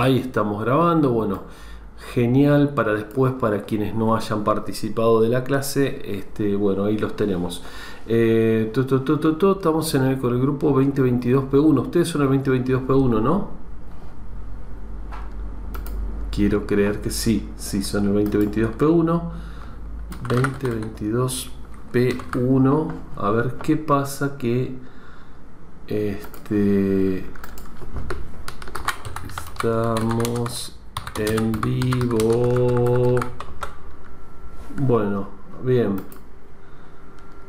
Ahí estamos grabando. Bueno, genial para después, para quienes no hayan participado de la clase. Este, bueno, ahí los tenemos. Eh, estamos en el, con el grupo 2022P1. Ustedes son el 2022P1, ¿no? Quiero creer que sí, sí son el 2022P1. 2022P1. A ver qué pasa que este estamos en vivo. Bueno, bien.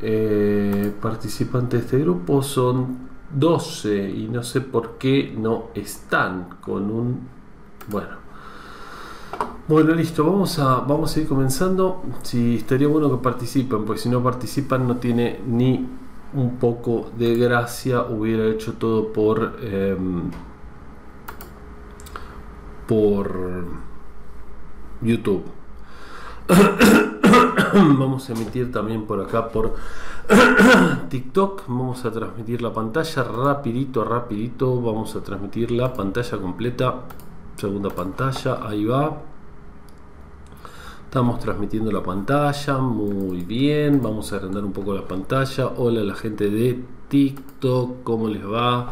Eh, participantes de este grupo son 12 y no sé por qué no están con un... Bueno. Bueno, listo, vamos a, vamos a ir comenzando. Si estaría bueno que participen, porque si no participan no tiene ni un poco de gracia. Hubiera hecho todo por... Em, por YouTube. Vamos a emitir también por acá por TikTok. Vamos a transmitir la pantalla rapidito, rapidito. Vamos a transmitir la pantalla completa. Segunda pantalla, ahí va. Estamos transmitiendo la pantalla, muy bien. Vamos a agrandar un poco la pantalla. Hola la gente de TikTok, ¿cómo les va?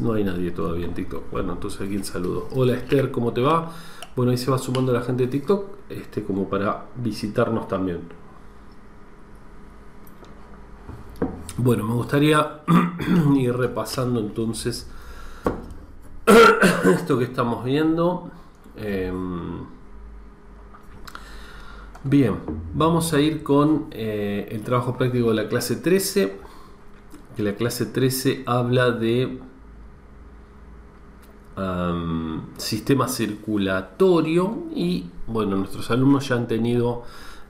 No hay nadie todavía en TikTok. Bueno, entonces aquí el saludo. Hola Esther, ¿cómo te va? Bueno, ahí se va sumando la gente de TikTok, este, como para visitarnos también. Bueno, me gustaría ir repasando entonces esto que estamos viendo. Em, bien, vamos a ir con eh, el trabajo práctico de la clase 13. Que la clase 13 habla de sistema circulatorio y bueno, nuestros alumnos ya han tenido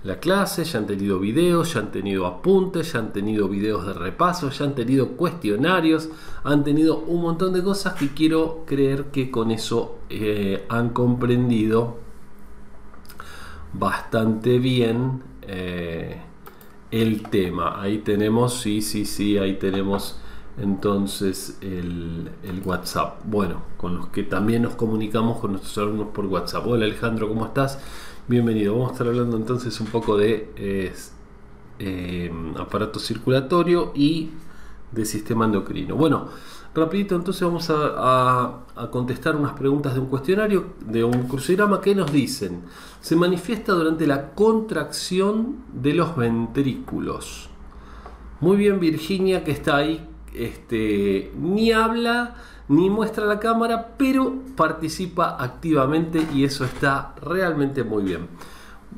la clase, ya han tenido videos, ya han tenido apuntes, ya han tenido videos de repaso, ya han tenido cuestionarios, han tenido un montón de cosas que quiero creer que con eso eh, han comprendido bastante bien eh, el tema. Ahí tenemos, sí, sí, sí, ahí tenemos entonces el, WhatsApp. Bueno, con los que también nos comunicamos con nuestros alumnos por WhatsApp. Hola Alejandro, ¿cómo estás? Bienvenido. Vamos a estar hablando entonces un poco de em, aparato circulatorio y de sistema endocrino. Bueno, rapidito entonces vamos a, a, contestar unas preguntas de un cuestionario, de un crucigrama que nos dicen, se manifiesta durante la contracción de los ventrículos. Muy bien Virginia que está ahí este, ni habla ni muestra la cámara, pero participa activamente y eso está realmente muy bien.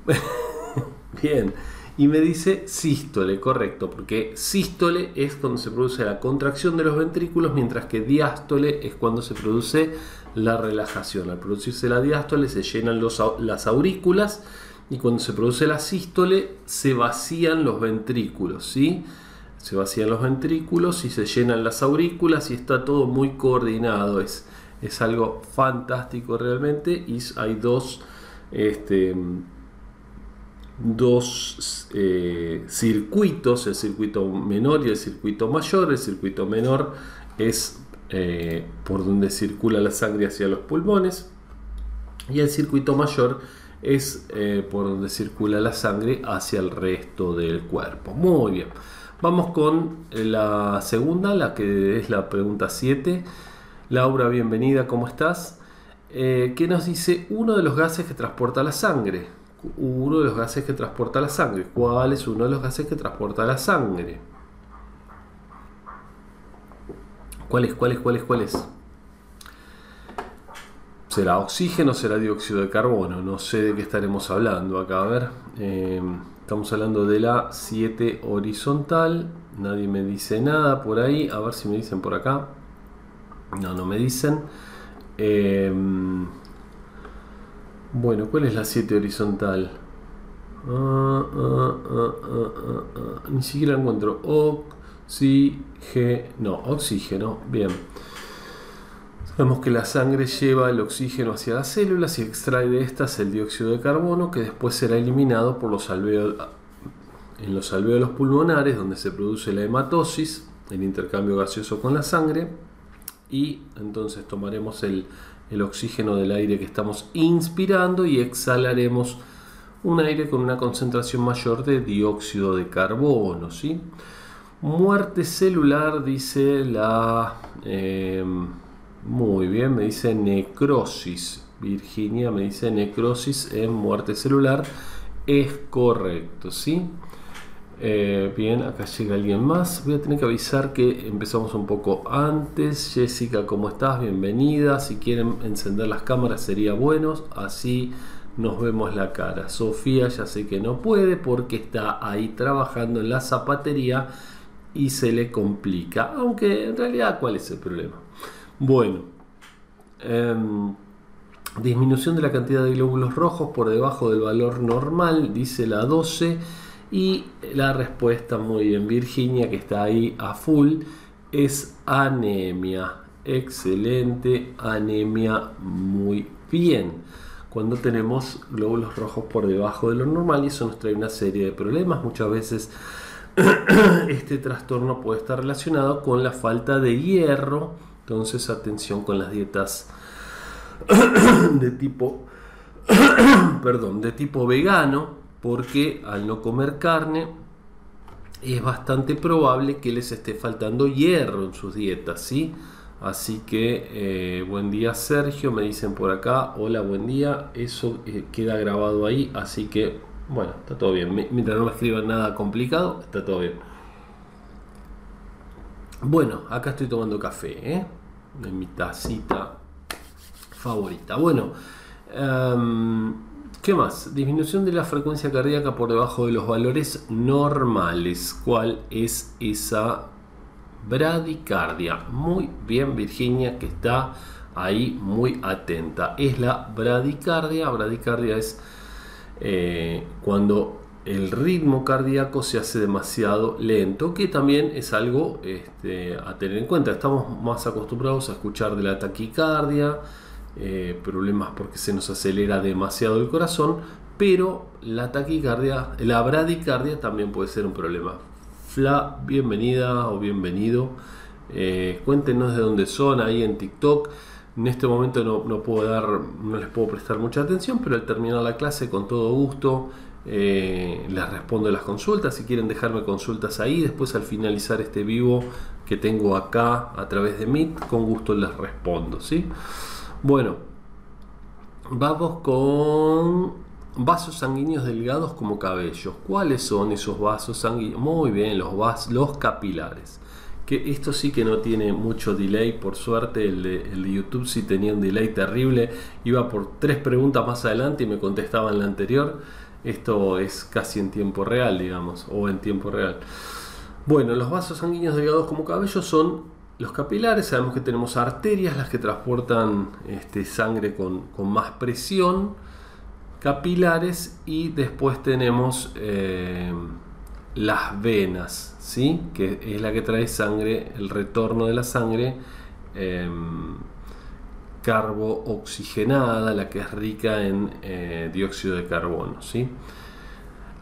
bien, y me dice sístole, correcto, porque sístole es cuando se produce la contracción de los ventrículos, mientras que diástole es cuando se produce la relajación. Al producirse la diástole se llenan las aurículas y cuando se produce la sístole se vacían los ventrículos, ¿sí? Se vacían los ventrículos y se llenan las aurículas y está todo muy coordinado. Es, es algo fantástico realmente y hay dos, este, dos eh, circuitos, el circuito menor y el circuito mayor. El circuito menor es eh, por donde circula la sangre hacia los pulmones y el circuito mayor es eh, por donde circula la sangre hacia el resto del cuerpo. Muy bien. Vamos con la segunda, la que es la pregunta 7. Laura, bienvenida, ¿cómo estás? Eh, ¿Qué nos dice uno de los gases que transporta la sangre? Uno de los gases que transporta la sangre. ¿Cuál es uno de los gases que transporta la sangre? ¿Cuál es? ¿Cuál es? ¿Cuál es? ¿Cuál es? ¿Será oxígeno será dióxido de carbono? No sé de qué estaremos hablando acá. A ver. Eh, Estamos hablando de la 7 horizontal. Nadie me dice nada por ahí. A ver si me dicen por acá. No, no me dicen. Em, bueno, ¿cuál es la 7 horizontal? Ah, ah, ah, Ni siquiera encuentro. Oxígeno. Oxígeno. Bien. Vemos que la sangre lleva el oxígeno hacia las células y extrae de estas el dióxido de carbono que después será eliminado por los alveolos, en los alvéolos pulmonares donde se produce la hematosis, el intercambio gaseoso con la sangre y entonces tomaremos el, el oxígeno del aire que estamos inspirando y exhalaremos un aire con una concentración mayor de dióxido de carbono. ¿sí? Muerte celular, dice la... Em, muy bien, me dice necrosis. Virginia me dice necrosis en muerte celular. Es correcto, ¿sí? Eh, bien, acá llega alguien más. Voy a tener que avisar que empezamos un poco antes. Jessica, ¿cómo estás? Bienvenida. Si quieren encender las cámaras sería bueno. Así nos vemos la cara. Sofía ya sé que no puede porque está ahí trabajando en la zapatería y se le complica. Aunque en realidad, ¿cuál es el problema? Bueno, em, disminución de la cantidad de glóbulos rojos por debajo del valor normal, dice la 12. Y la respuesta, muy bien, Virginia, que está ahí a full, es anemia. Excelente, anemia, muy bien. Cuando tenemos glóbulos rojos por debajo de lo normal, y eso nos trae una serie de problemas. Muchas veces este trastorno puede estar relacionado con la falta de hierro. Entonces, atención con las dietas de tipo, perdón, de tipo vegano, porque al no comer carne es bastante probable que les esté faltando hierro en sus dietas, ¿sí? Así que eh, buen día Sergio, me dicen por acá, hola, buen día, eso eh, queda grabado ahí, así que bueno, está todo bien. Mientras no me escriban nada complicado, está todo bien. Bueno, acá estoy tomando café, ¿eh? Mi tacita favorita. Bueno, em, ¿qué más? Disminución de la frecuencia cardíaca por debajo de los valores normales. ¿Cuál es esa bradicardia? Muy bien, Virginia, que está ahí muy atenta. Es la bradicardia. Bradicardia es eh, cuando el ritmo cardíaco se hace demasiado lento, que también es algo este, a tener en cuenta. Estamos más acostumbrados a escuchar de la taquicardia, eh, problemas porque se nos acelera demasiado el corazón, pero la taquicardia, la bradicardia también puede ser un problema. Fla, bienvenida o bienvenido. Eh, cuéntenos de dónde son ahí en TikTok. En este momento no, puedo dar, no les puedo prestar mucha atención, pero al terminar la clase, con todo gusto, eh, les respondo las consultas. Si quieren dejarme consultas ahí, después al finalizar este vivo que tengo acá a través de Meet, con gusto les respondo. ¿sí? Bueno, vamos con vasos sanguíneos delgados como cabellos. ¿Cuáles son esos vasos sanguíneos? Muy bien, los, vas, los capilares que esto sí que no tiene mucho delay, por suerte el de, YouTube sí tenía un delay terrible, iba por tres preguntas más adelante y me contestaba en la anterior, esto es casi en tiempo real, digamos, o en tiempo real. Bueno, los vasos sanguíneos delgados como cabello son los capilares, sabemos que tenemos arterias, las que transportan este, sangre con, más presión, capilares y después tenemos... Eh, las venas, ¿sí? que es la que trae sangre, el retorno de la sangre eh, carbooxigenada, la que es rica en eh, dióxido de carbono. ¿sí?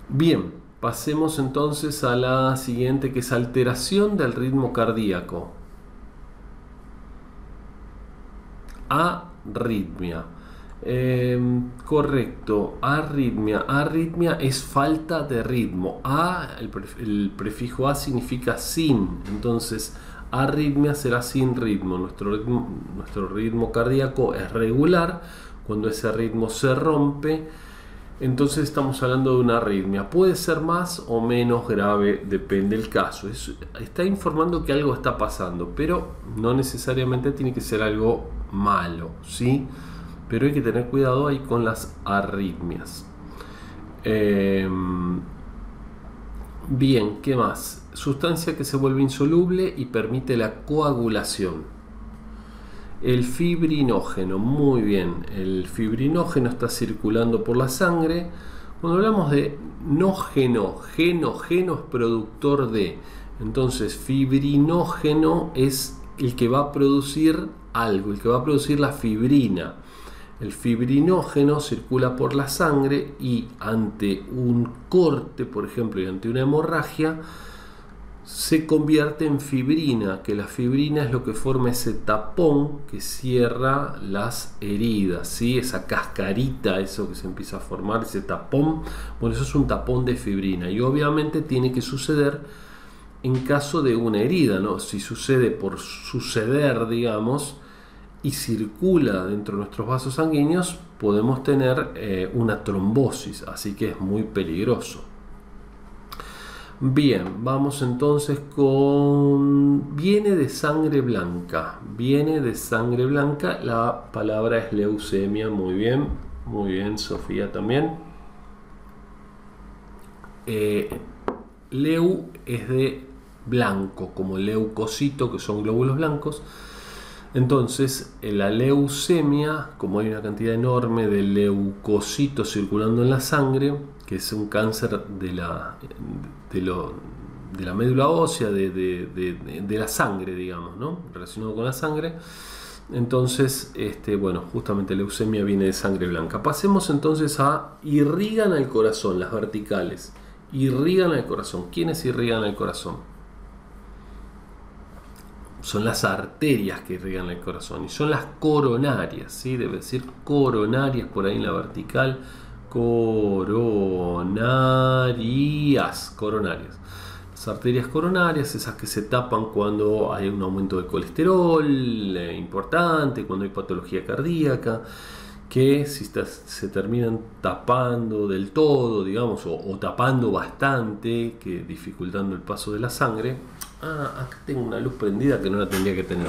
Bien, pasemos entonces a la siguiente que es alteración del ritmo cardíaco. Arritmia. Em, correcto, arritmia. Arritmia es falta de ritmo. A, el, prefijo A significa sin. Entonces, arritmia será sin ritmo. Nuestro ritmo, nuestro ritmo cardíaco es regular. Cuando ese ritmo se rompe, entonces estamos hablando de una arritmia. Puede ser más o menos grave, depende del caso. está informando que algo está pasando, pero no necesariamente tiene que ser algo malo, ¿sí? Pero hay que tener cuidado ahí con las arritmias. Em, bien, ¿qué más? Sustancia que se vuelve insoluble y permite la coagulación. El fibrinógeno, muy bien, el fibrinógeno está circulando por la sangre. Cuando hablamos de nógeno, geno, geno es productor de. Entonces, fibrinógeno es el que va a producir algo, el que va a producir la fibrina. El fibrinógeno circula por la sangre y ante un corte, por ejemplo, y ante una hemorragia, se convierte en fibrina, que la fibrina es lo que forma ese tapón que cierra las heridas, ¿sí? esa cascarita, eso que se empieza a formar, ese tapón, bueno, eso es un tapón de fibrina y obviamente tiene que suceder en caso de una herida, ¿no? si sucede por suceder, digamos, y circula dentro de nuestros vasos sanguíneos, podemos tener eh, una trombosis, así que es muy peligroso. Bien, vamos entonces con... Viene de sangre blanca. Viene de sangre blanca. La palabra es leucemia. Muy bien. Muy bien, Sofía también. Eh, leu es de blanco, como leucocito, que son glóbulos blancos. Entonces, la leucemia, como hay una cantidad enorme de leucocitos circulando en la sangre, que es un cáncer de la, de, la médula ósea, de, la sangre, digamos, ¿no? relacionado con la sangre. Entonces, este, bueno, justamente leucemia viene de sangre blanca. Pasemos entonces a irrigan al corazón, las verticales. Irrigan al corazón. ¿Quiénes irrigan al corazón? Son las arterias que irrigan el corazón y son las coronarias, ¿sí? Debe decir coronarias por ahí en la vertical coronarias, coronarias. Las arterias coronarias, esas que se tapan cuando hay un aumento de colesterol eh, importante, cuando hay patología cardíaca, que si se terminan tapando del todo, digamos, o, tapando bastante, que dificultando el paso de la sangre. Ah, acá tengo una luz prendida que no la tendría que tener.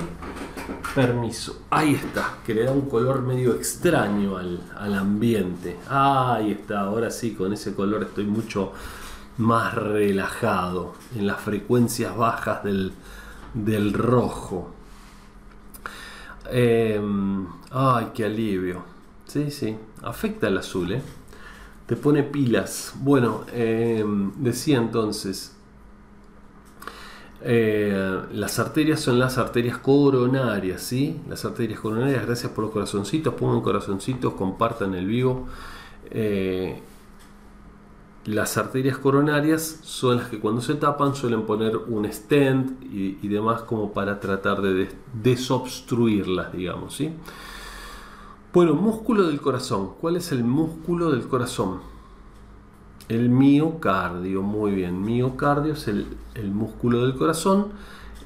Permiso. Ahí está, que le da un color medio extraño al, ambiente. Ahí está, ahora sí, con ese color estoy mucho más relajado en las frecuencias bajas del, rojo. Em, ay, qué alivio. Sí, sí, afecta el azul, ¿eh? Te pone pilas. Bueno, em, decía entonces, eh, las arterias son las arterias coronarias, ¿sí? Las arterias coronarias, gracias por los corazoncitos, pongan corazoncitos, compartan el vivo. Eh, las arterias coronarias son las que cuando se tapan suelen poner un stent y, demás como para tratar de desobstruirlas, digamos, ¿sí? Bueno, músculo del corazón. ¿Cuál es el músculo del corazón? El miocardio, muy bien. Miocardio es el, músculo del corazón.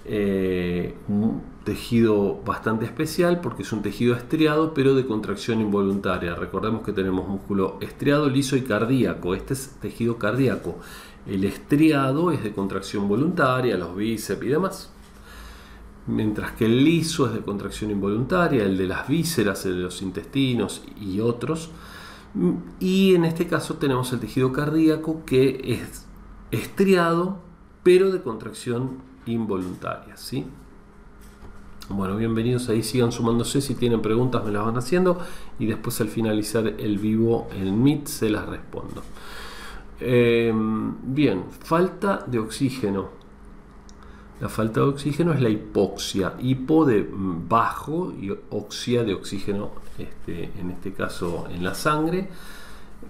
Eh, un tejido bastante especial porque es un tejido estriado pero de contracción involuntaria. Recordemos que tenemos músculo estriado, liso y cardíaco. Este es tejido cardíaco. El estriado es de contracción voluntaria, los bíceps y demás mientras que el liso es de contracción involuntaria, el de las vísceras, el de los intestinos y otros. Y en este caso tenemos el tejido cardíaco que es estriado, pero de contracción involuntaria. ¿sí? Bueno, bienvenidos ahí, sigan sumándose, si tienen preguntas me las van haciendo y después al finalizar el vivo en Meet se las respondo. Em, bien, falta de oxígeno. La falta de oxígeno es la hipoxia, hipo de bajo y oxia de oxígeno, este, en este caso en la sangre.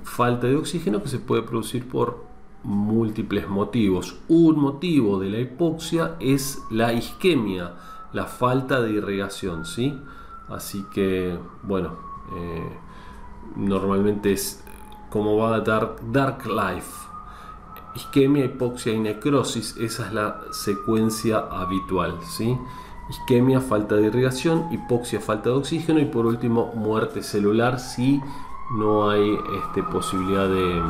Falta de oxígeno que se puede producir por múltiples motivos. Un motivo de la hipoxia es la isquemia, la falta de irrigación, ¿sí? Así que, bueno, eh, normalmente es como va a dar Dark Life isquemia, hipoxia y necrosis, esa es la secuencia habitual. ¿sí? Isquemia, falta de irrigación, hipoxia, falta de oxígeno y por último muerte celular si no hay este, posibilidad de,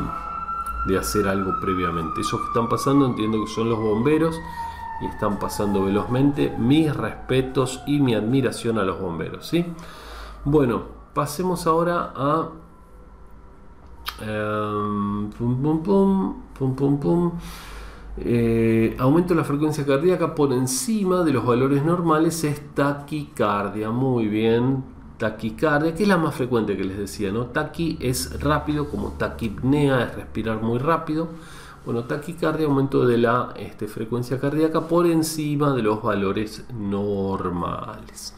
de hacer algo previamente. Esos que están pasando entiendo que son los bomberos y están pasando velozmente. Mis respetos y mi admiración a los bomberos. ¿sí? Bueno, pasemos ahora a Em, pum, pum, pum, pum, pum, pum. Eh, aumento de la frecuencia cardíaca por encima de los valores normales es taquicardia. Muy bien, taquicardia, que es la más frecuente que les decía, ¿no? Taqui es rápido, como taquipnea es respirar muy rápido. Bueno, taquicardia, aumento de la este, frecuencia cardíaca por encima de los valores normales.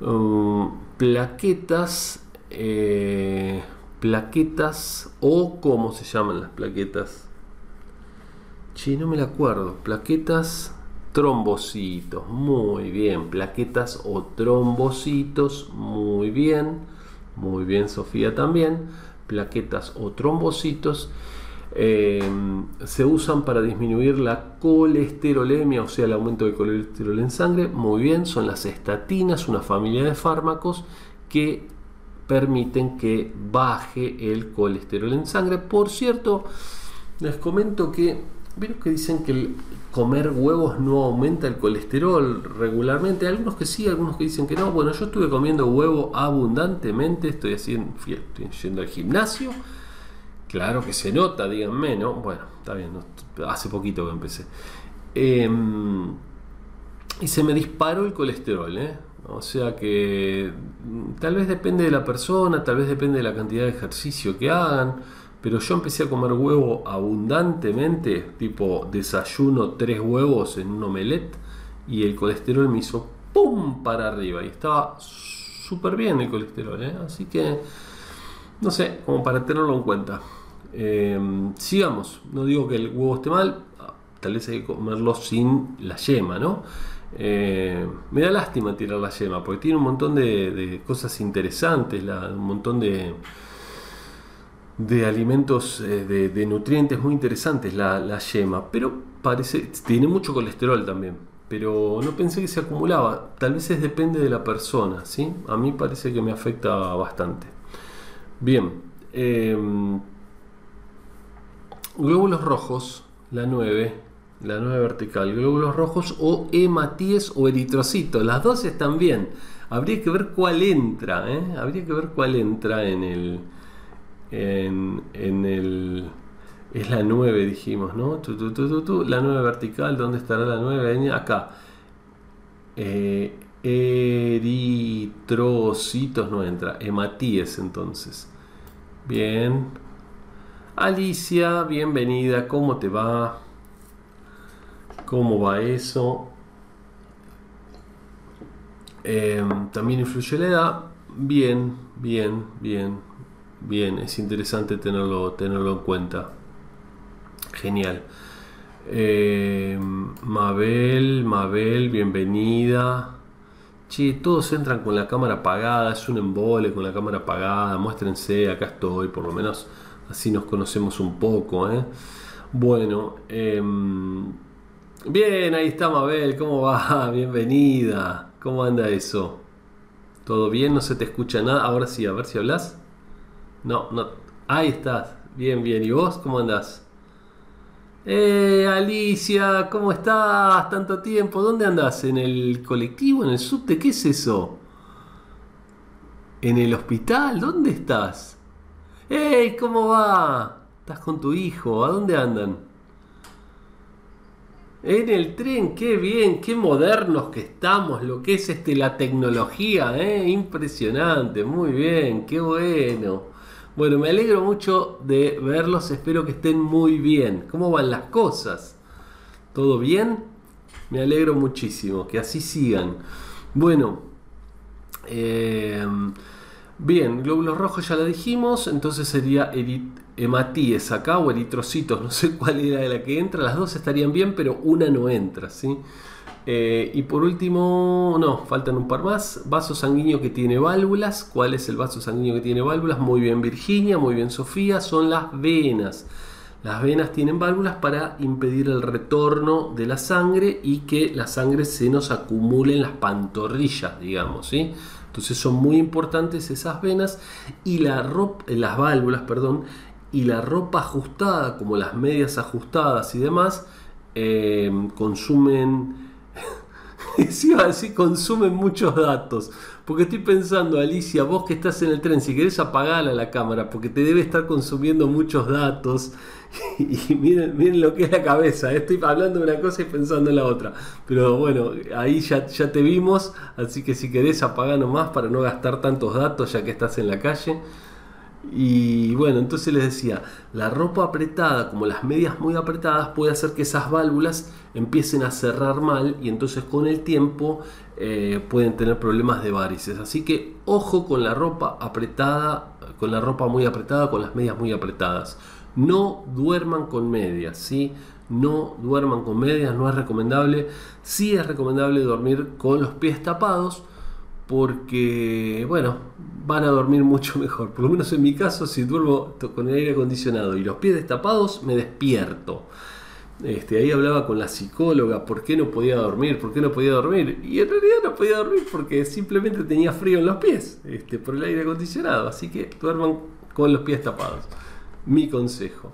Um, plaquetas. Eh, plaquetas o cómo se llaman las plaquetas. Sí, no me la acuerdo. Plaquetas, trombocitos. Muy bien. Plaquetas o trombocitos. Muy bien. Muy bien, Sofía también. Plaquetas o trombocitos. Eh, se usan para disminuir la colesterolemia, o sea, el aumento del colesterol en sangre. Muy bien, son las estatinas, una familia de fármacos que permiten que baje el colesterol en sangre. Por cierto, les comento que Vieron que dicen que el comer huevos no aumenta el colesterol regularmente. Algunos que sí, algunos que dicen que no. Bueno, yo estuve comiendo huevo abundantemente. Estoy haciendo, estoy yendo al gimnasio. Claro que se nota, díganme, ¿no? Bueno, está bien, hace poquito que empecé. Em, y se me disparó el colesterol, ¿eh? O sea que mm, tal vez depende de la persona, tal vez depende de la cantidad de ejercicio que hagan pero yo empecé a comer huevo abundantemente, tipo desayuno tres huevos en un omelette y el colesterol me hizo ¡pum! para arriba y estaba súper bien el colesterol, ¿eh? así que no sé, como para tenerlo en cuenta. Eh, sigamos, no digo que el huevo esté mal, tal vez hay que comerlo sin la yema, ¿no? Eh, me da lástima tirar la yema porque tiene un montón de, cosas interesantes, un montón de de alimentos, eh, de, nutrientes muy interesantes la, yema, pero parece, tiene mucho colesterol también, pero no pensé que se acumulaba, tal vez depende de la persona, ¿sí? A mí parece que me afecta bastante. Bien, em, glóbulos rojos, la 9, la 9 vertical, glóbulos rojos o hematíes o eritrocitos, las dos están bien. Habría que ver cuál entra, ¿eh? habría que ver cuál entra en el, en, el... Es la 9, dijimos, ¿no? la 9 vertical, ¿dónde estará la 9? Acá. Eh, eritrocitos no entra. Hematíes, entonces. Bien. Alicia, bienvenida. ¿Cómo te va? ¿Cómo va eso? Em, también influye la edad. Bien, bien, bien. Bien, es interesante tenerlo, tenerlo en cuenta. Genial. Eh, Mabel, Mabel, bienvenida. Che, todos entran con la cámara apagada, es un embole con la cámara apagada, muéstrense, acá estoy, por lo menos así nos conocemos un poco. ¿eh? Bueno, em, bien, ahí está Mabel, ¿cómo va? Bienvenida, ¿cómo anda eso? ¿Todo bien? ¿No se te escucha nada? Ahora sí, a ver si hablas. No, no. Ahí estás. Bien, bien. ¿Y vos cómo andás? Eh, Alicia, ¿cómo estás? Tanto tiempo. ¿Dónde andás? ¿En el colectivo? ¿En el subte? ¿Qué es eso? ¿En el hospital? ¿Dónde estás? ¡Ey! ¿Cómo va? ¿Estás con tu hijo? ¿A dónde andan? En el tren, qué bien, qué modernos que estamos, lo que es este la tecnología, ¿eh? impresionante, muy bien, qué bueno. Bueno, me alegro mucho de verlos, espero que estén muy bien. ¿Cómo van las cosas? ¿Todo bien? Me alegro muchísimo, que así sigan. Bueno, eh, bien, glóbulos rojos ya la dijimos, entonces sería hematíes acá o eritrocitos, no sé cuál era la que entra, las dos estarían bien, pero una no entra, ¿sí? Eh, y por último, no, faltan un par más. Vaso sanguíneo que tiene válvulas. ¿Cuál es el vaso sanguíneo que tiene válvulas? Muy bien Virginia, muy bien Sofía. Son las venas. Las venas tienen válvulas para impedir el retorno de la sangre y que la sangre se nos acumule en las pantorrillas, digamos. ¿sí? Entonces son muy importantes esas venas y la ropa, eh, las válvulas, perdón, y la ropa ajustada, como las medias ajustadas y demás, eh, consumen sí, así consumen muchos datos. Porque estoy pensando, Alicia, vos que estás en el tren, si querés apagarla la cámara, porque te debe estar consumiendo muchos datos. Y miren, miren lo que es la cabeza, ¿eh? estoy hablando de una cosa y pensando en la otra. Pero bueno, ahí ya, ya te vimos, así que si querés apagar nomás para no gastar tantos datos ya que estás en la calle. Y bueno, entonces les decía, la ropa apretada, como las medias muy apretadas, puede hacer que esas válvulas empiecen a cerrar mal y entonces con el tiempo eh, pueden tener problemas de varices. Así que ojo con la ropa apretada, con la ropa muy apretada, con las medias muy apretadas. No duerman con medias, ¿sí? no duerman con medias, no es recomendable. Sí es recomendable dormir con los pies tapados porque, bueno, van a dormir mucho mejor. Por lo menos en mi caso, si duermo con el aire acondicionado y los pies destapados, me despierto. Este, ahí hablaba con la psicóloga, ¿por qué no podía dormir? ¿Por qué no podía dormir? Y en realidad no podía dormir porque simplemente tenía frío en los pies, este, por el aire acondicionado. Así que duerman con los pies tapados. Mi consejo.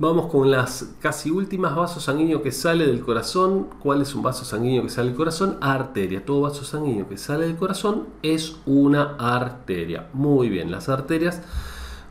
Vamos con las casi últimas vasos sanguíneos que sale del corazón. ¿Cuál es un vaso sanguíneo que sale del corazón? Arteria. Todo vaso sanguíneo que sale del corazón es una arteria. Muy bien, las arterias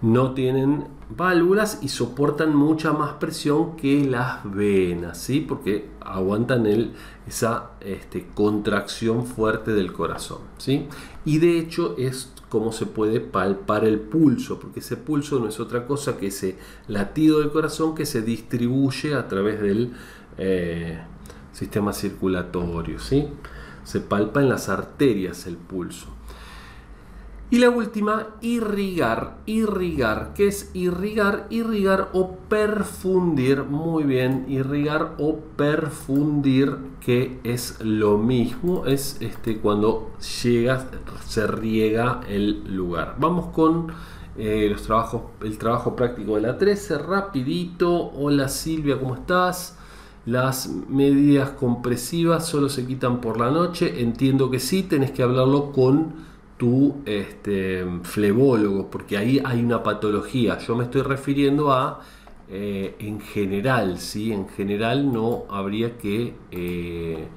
no tienen válvulas y soportan mucha más presión que las venas, ¿sí? Porque aguantan el, esa este, contracción fuerte del corazón, ¿sí? Y de hecho es cómo se puede palpar el pulso, porque ese pulso no es otra cosa que ese latido del corazón que se distribuye a través del eh, sistema circulatorio. ¿sí? Se palpa en las arterias el pulso. Y la última, irrigar. Irrigar. ¿Qué es irrigar? Irrigar o perfundir. Muy bien, irrigar o perfundir, que es lo mismo. Es este, cuando llega, se riega el lugar. Vamos con eh, los trabajos, el trabajo práctico de la 13. Rapidito. Hola Silvia, ¿cómo estás? Las medidas compresivas solo se quitan por la noche. Entiendo que sí, tenés que hablarlo con tu este, flebólogo, porque ahí hay una patología. Yo me estoy refiriendo a eh, en general, ¿sí? En general no habría que, eh,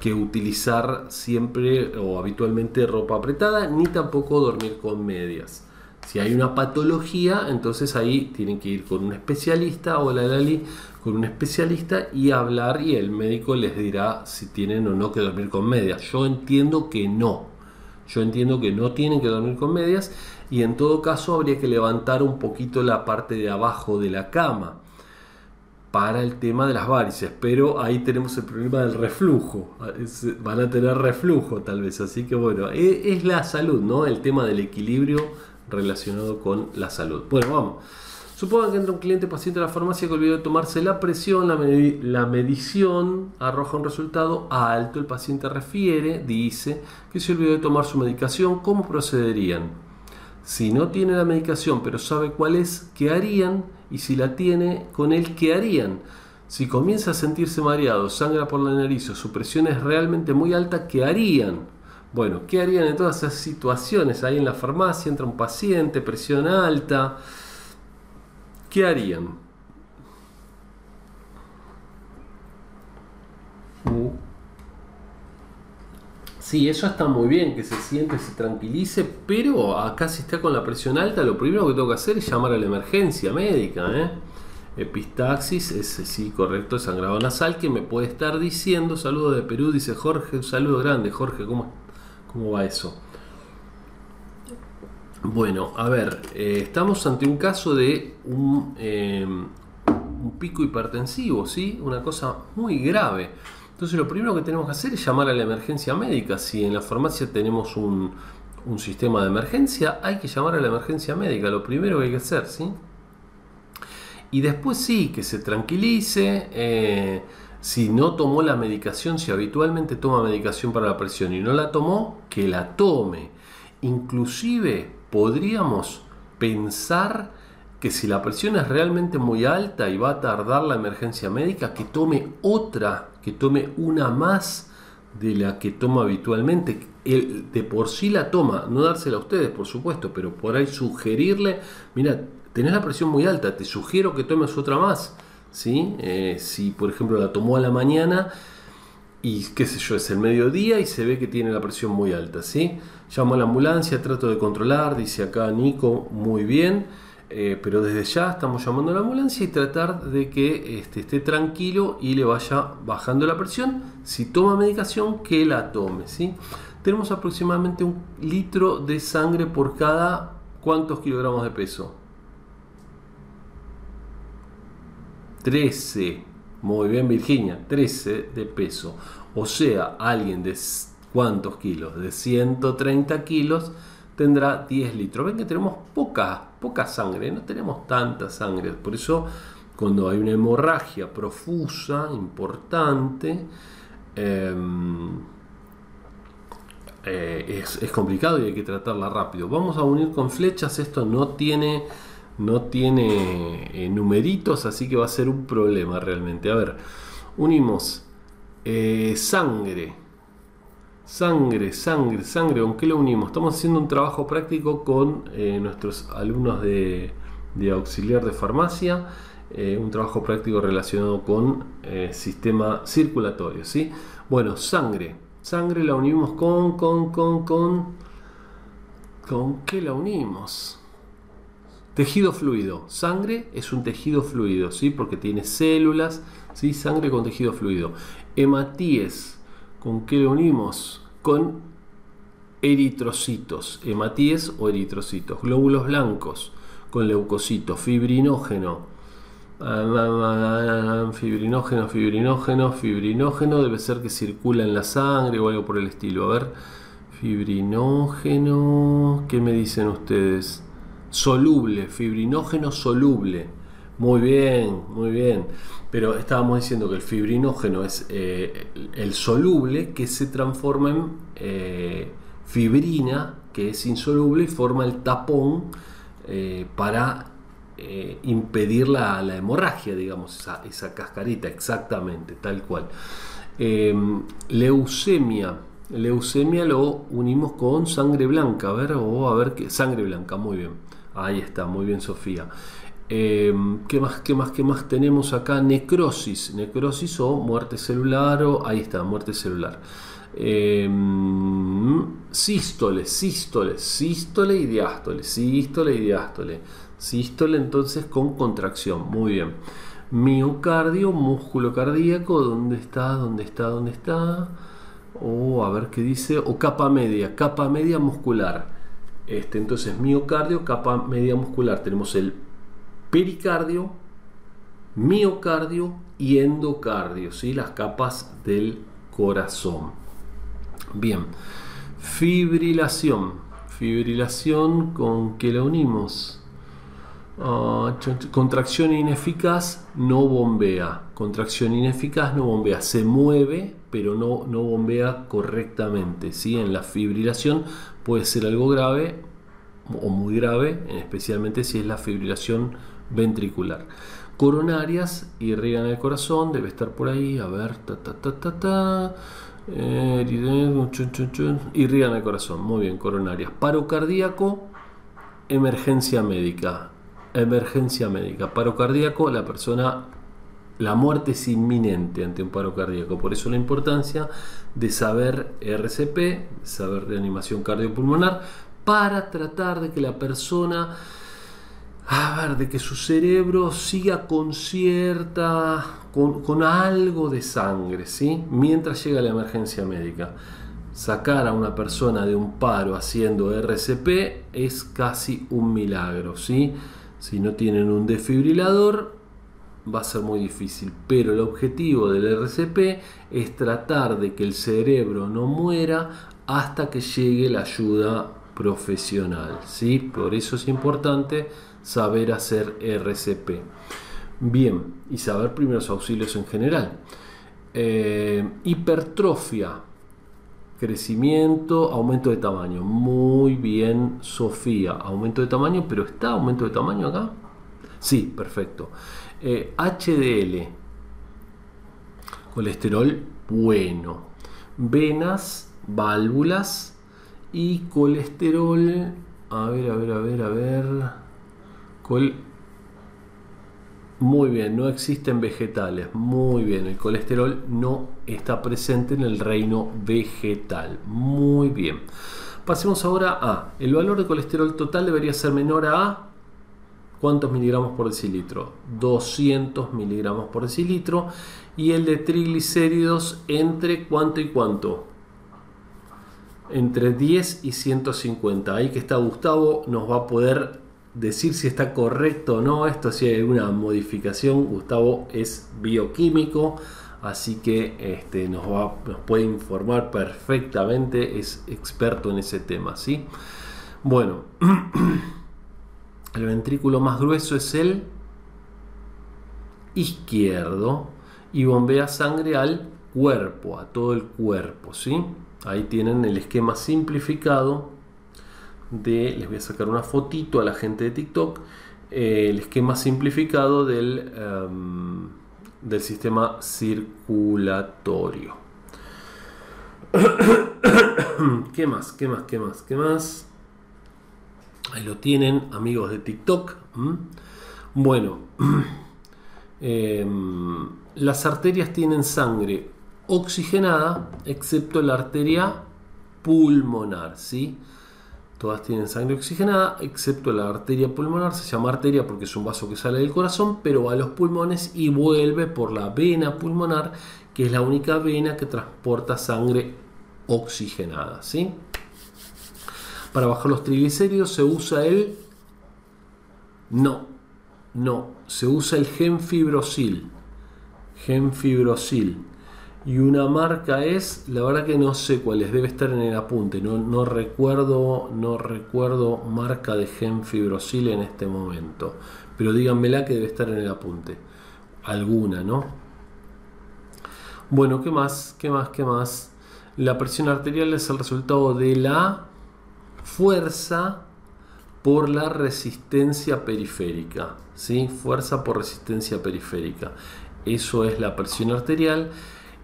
que utilizar siempre o habitualmente ropa apretada, ni tampoco dormir con medias. Si hay una patología, entonces ahí tienen que ir con un especialista o la Lali con un especialista y hablar y el médico les dirá si tienen o no que dormir con medias. Yo entiendo que no, yo entiendo que no tienen que dormir con medias y en todo caso habría que levantar un poquito la parte de abajo de la cama para el tema de las varices, pero ahí tenemos el problema del reflujo, van a tener reflujo tal vez, así que bueno, e, es la salud, ¿no? El tema del equilibrio relacionado con la salud. Bueno, vamos. Supongan que entra un cliente paciente a la farmacia que olvidó tomarse la presión, la, medición arroja un resultado alto. El paciente refiere, dice, que se olvidó de tomar su medicación. ¿Cómo procederían? Si no tiene la medicación pero sabe cuál es, ¿qué harían? Y si la tiene con él, ¿qué harían? Si comienza a sentirse mareado, sangra por la nariz o su presión es realmente muy alta, ¿qué harían? Bueno, ¿qué harían en todas esas situaciones? Ahí en la farmacia entra un paciente, presión alta ¿qué harían? Uh. Sí, eso está muy bien, que se siente, se tranquilice, pero acá si está con la presión alta, lo primero que tengo que hacer es llamar a la emergencia médica. ¿eh? Epistaxis, es sí, correcto, sangrado nasal, que me puede estar diciendo, saludo de Perú, dice Jorge, un saludo grande, Jorge, ¿cómo, cómo va eso? Bueno, a ver, eh, estamos ante un caso de un, em, un, pico hipertensivo, ¿sí? Una cosa muy grave. Entonces lo primero que tenemos que hacer es llamar a la emergencia médica. Si en la farmacia tenemos un, un sistema de emergencia, hay que llamar a la emergencia médica, lo primero que hay que hacer, ¿sí? Y después sí, que se tranquilice. Eh, si no tomó la medicación, si habitualmente toma medicación para la presión y no la tomó, que la tome. Inclusive podríamos pensar que si la presión es realmente muy alta y va a tardar la emergencia médica, que tome otra, que tome una más de la que toma habitualmente. El, de por sí la toma, no dársela a ustedes, por supuesto, pero por ahí sugerirle, mira, tenés la presión muy alta, te sugiero que tomes otra más. ¿sí? Eh, si por ejemplo la tomó a la mañana, y qué sé yo, es el mediodía y se ve que tiene la presión muy alta, ¿sí? Llamo a la ambulancia, trato de controlar, dice acá Nico, muy bien, eh, pero desde ya estamos llamando a la ambulancia y tratar de que este, esté tranquilo y le vaya bajando la presión. Si toma medicación, que la tome, ¿sí? Tenemos aproximadamente un litro de sangre por cada cuántos kilogramos de peso. 13 muy bien, Virginia, 13 de peso. O sea, alguien de cuántos kilos? De 130 kilos tendrá 10 litros. Ven que tenemos poca, poca sangre, no tenemos tanta sangre. Por eso cuando hay una hemorragia profusa, importante, em, eh, es, complicado y hay que tratarla rápido. Vamos a unir con flechas, esto no tiene, no tiene eh, numeritos, así que va a ser un problema realmente. A ver, unimos eh, sangre, sangre, sangre, sangre, ¿con qué lo unimos? Estamos haciendo un trabajo práctico con nuestros alumnos de, de auxiliar de farmacia. un trabajo práctico relacionado con sistema circulatorio. ¿sí? Bueno, sangre. Sangre la unimos con, con, con, con... ¿Con qué la unimos? Tejido fluido. Sangre es un tejido fluido, ¿sí? Porque tiene células, ¿sí? Sangre con tejido fluido. Hematíes. ¿Con qué la unimos? Con eritrocitos. Hematíes o eritrocitos. Glóbulos blancos con leucocitos. Fibrinógeno Fibrinógeno, fibrinógeno, fibrinógeno debe ser que circula en la sangre o algo por el estilo. A ver, fibrinógeno, ¿qué me dicen ustedes? Soluble, fibrinógeno soluble. Muy bien, muy bien. Pero estábamos diciendo que el fibrinógeno es eh, el soluble que se transforma en eh, fibrina, que es insoluble y forma el tapón eh, para impedir la, hemorragia, digamos, esa, cascarita, exactamente, tal cual. Em, leucemia. Leucemia lo unimos con sangre blanca, a ver, o a ver qué. Sangre blanca, muy bien. Ahí está, muy bien, Sofía. Em, ¿Qué más, qué más, qué más tenemos acá? Necrosis. Necrosis o muerte celular, o ahí está, muerte celular. Eh, sístole, sístole, sístole y diástole, sístole y diástole. Sístole entonces con contracción, muy bien. Miocardio, músculo cardíaco, ¿dónde está? ¿Dónde está? ¿Dónde está? O a ver qué dice, o capa media, capa media muscular. Este, entonces, miocardio, capa media muscular. Tenemos el pericardio, miocardio y endocardio, ¿sí? las capas del corazón. Bien, fibrilación. Fibrilación, ¿con qué la unimos? Ah, contracción ineficaz no bombea. Contracción ineficaz no bombea. Se mueve, pero no, no bombea correctamente. ¿sí? En la fibrilación puede ser algo grave o muy grave, especialmente si es la fibrilación ventricular. Coronarias irrigan el corazón, debe estar por ahí. A ver, ta ta ta ta ta. Eh, irrigan el corazón, muy bien, coronarias. Paro cardíaco, emergencia médica emergencia médica. Paro cardíaco, la persona, la muerte es inminente ante un paro cardíaco. Por eso la importancia de saber RCP, saber reanimación cardiopulmonar, para tratar de que la persona, a ver, de que su cerebro siga con cierta, con, algo de sangre, ¿sí? Mientras llega la emergencia médica sacar a una persona de un paro haciendo RCP es casi un milagro, ¿sí? Si no tienen un desfibrilador, va a ser muy difícil. Pero el objetivo del RCP es tratar de que el cerebro no muera hasta que llegue la ayuda profesional. ¿sí? Por eso es importante saber hacer RCP. Bien, y saber primeros auxilios en general. Eh, hipertrofia Crecimiento, aumento de tamaño. Muy bien, Sofía. Aumento de tamaño, pero ¿está aumento de tamaño acá? Sí, perfecto. HDL. Eh, Colesterol bueno. Venas, válvulas y colesterol. A ver, a ver, a ver, a ver. Col muy bien, no existen vegetales. Muy bien, el colesterol no está presente en el reino vegetal. Muy bien. Pasemos ahora a, el valor de colesterol total debería ser menor a ¿cuántos miligramos por decilitro? 200 miligramos por decilitro. Y el de triglicéridos entre cuánto y cuánto? Entre 10 y 150. Ahí que está Gustavo nos va a poder decir si está correcto o no, esto si hay alguna modificación, Gustavo es bioquímico, así que este, nos, va, nos puede informar perfectamente, es experto en ese tema, ¿sí? Bueno, el ventrículo más grueso es el izquierdo y bombea sangre al cuerpo, a todo el cuerpo, ¿sí? Ahí tienen el esquema simplificado de, les voy a sacar una fotito a la gente de TikTok, eh, el esquema simplificado del, em, del sistema circulatorio. ¿Qué más? ¿Qué más? ¿Qué más? ¿Qué más? Ahí lo tienen, amigos de TikTok. Bueno, em, las arterias tienen sangre oxigenada, excepto la arteria pulmonar, ¿sí? Todas tienen sangre oxigenada, excepto la arteria pulmonar, se llama arteria porque es un vaso que sale del corazón, pero va a los pulmones y vuelve por la vena pulmonar, que es la única vena que transporta sangre oxigenada, ¿sí? Para bajar los triglicéridos se usa el no, no, se usa el genfibrosil. Genfibrosil y una marca es, la verdad que no sé cuál es, debe estar en el apunte, no, no recuerdo, no recuerdo marca de genfibrosil en este momento, pero díganmela que debe estar en el apunte, alguna, ¿no? Bueno, ¿qué más? ¿Qué más? ¿Qué más? La presión arterial es el resultado de la fuerza por la resistencia periférica, ¿sí? Fuerza por resistencia periférica. Eso es la presión arterial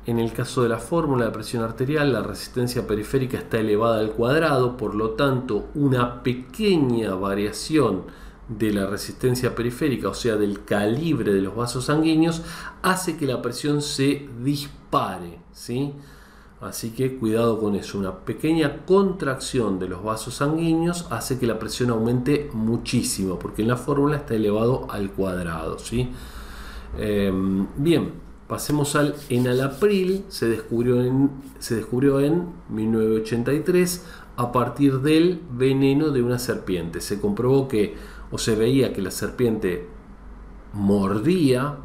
en el caso de la fórmula de presión arterial, la resistencia periférica está elevada al cuadrado, por lo tanto, una pequeña variación de la resistencia periférica, o sea, del calibre de los vasos sanguíneos, hace que la presión se dispare, ¿sí? Así que cuidado con eso. Una pequeña contracción de los vasos sanguíneos hace que la presión aumente muchísimo, porque en la fórmula está elevado al cuadrado, ¿sí? Em, bien, Pasemos al enalapril, se descubrió en, se descubrió en 1983 a partir del veneno de una serpiente. Se comprobó que, o se veía que la serpiente mordía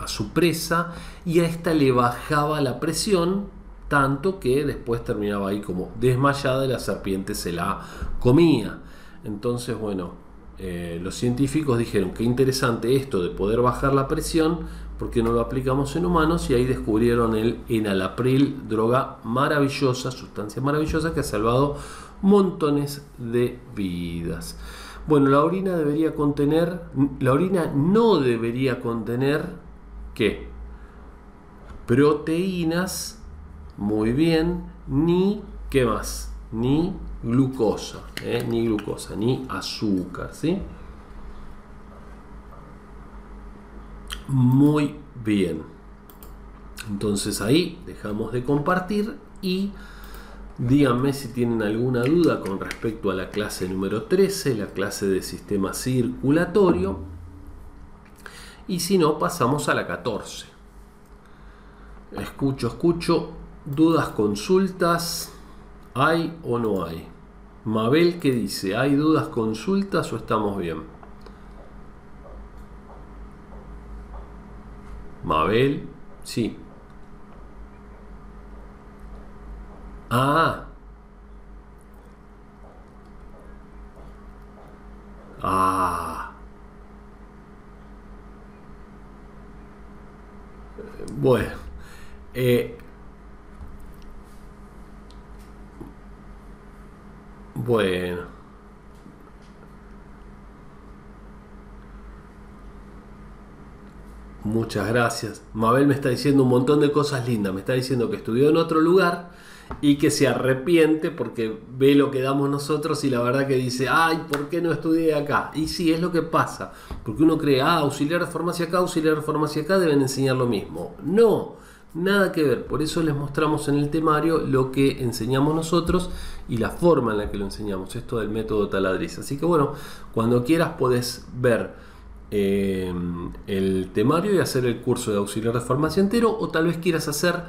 a su presa y a esta le bajaba la presión tanto que después terminaba ahí como desmayada y la serpiente se la comía. Entonces, bueno, eh, los científicos dijeron que interesante esto de poder bajar la presión porque no lo aplicamos en humanos y ahí descubrieron el enalapril, droga maravillosa, sustancia maravillosa que ha salvado montones de vidas. Bueno, la orina debería contener, la orina no debería contener ¿qué? Proteínas, muy bien, ni ¿qué más? Ni glucosa, ¿eh? ni glucosa, ni azúcar, ¿sí? Muy bien. Entonces ahí dejamos de compartir y díganme si tienen alguna duda con respecto a la clase número 13, la clase de sistema circulatorio. Y si no, pasamos a la 14. Escucho, escucho. Dudas, consultas. ¿Hay o no hay? Mabel, ¿qué dice? ¿Hay dudas, consultas o estamos bien? Mabel, sí. Ah. Ah. Bueno. Eh, bueno. Muchas gracias. Mabel me está diciendo un montón de cosas lindas. Me está diciendo que estudió en otro lugar y que se arrepiente porque ve lo que damos nosotros y la verdad que dice, ay, ¿por qué no estudié acá? Y sí, es lo que pasa. Porque uno cree, ah, auxiliar de farmacia acá, auxiliar de farmacia acá, deben enseñar lo mismo. No, nada que ver. Por eso les mostramos en el temario lo que enseñamos nosotros y la forma en la que lo enseñamos. Esto del método taladriz. Así que bueno, cuando quieras puedes ver Em, el temario y hacer el curso de auxiliar de farmacia entero o tal vez quieras hacer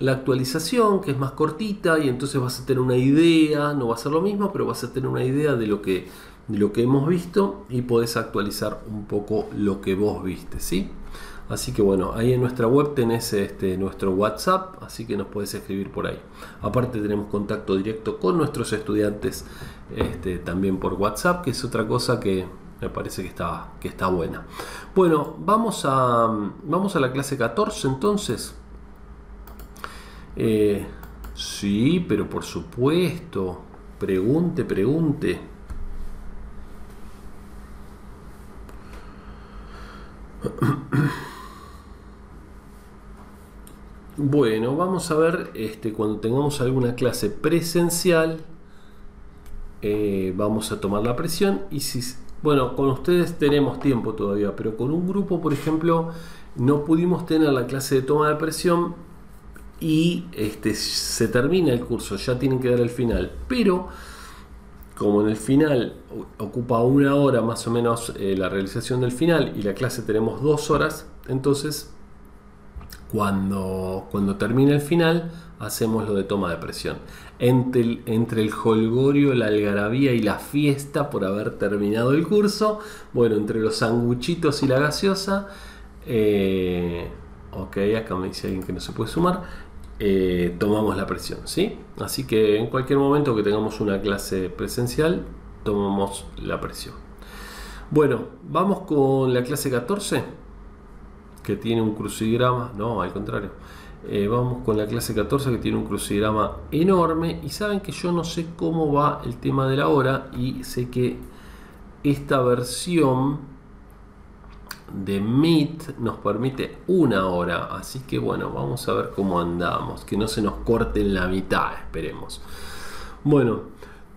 la actualización que es más cortita y entonces vas a tener una idea, no va a ser lo mismo, pero vas a tener una idea de lo que, de lo que hemos visto y podés actualizar un poco lo que vos viste, ¿sí? Así que bueno, ahí en nuestra web tenés este, nuestro WhatsApp, así que nos puedes escribir por ahí. Aparte tenemos contacto directo con nuestros estudiantes este, también por WhatsApp, que es otra cosa que Me parece que está, que está buena. Bueno, vamos a, vamos a la clase 14 entonces. Eh, sí, pero por supuesto. Pregunte, pregunte. Bueno, vamos a ver este, cuando tengamos alguna clase presencial, eh, vamos a tomar la presión y si, bueno, con ustedes tenemos tiempo todavía, pero con un grupo, por ejemplo, no pudimos tener la clase de toma de presión y este, se termina el curso, ya tienen que dar el final, pero como en el final ocupa una hora más o menos eh, la realización del final y la clase tenemos dos horas, entonces cuando, cuando termine el final, hacemos lo de toma de presión. Entre el, entre el holgorio, la algarabía y la fiesta por haber terminado el curso, bueno, entre los sanguchitos y la gaseosa, eh, ok, acá me dice alguien que no se puede sumar, eh, tomamos la presión, ¿sí? Así que en cualquier momento que tengamos una clase presencial, tomamos la presión. Bueno, vamos con la clase 14 que tiene un crucigrama, no, al contrario. Eh, vamos con la clase 14 que tiene un crucigrama enorme y saben que yo no sé cómo va el tema de la hora y sé que esta versión de Meet nos permite una hora, así que bueno, vamos a ver cómo andamos, que no se nos corte en la mitad, esperemos. Bueno,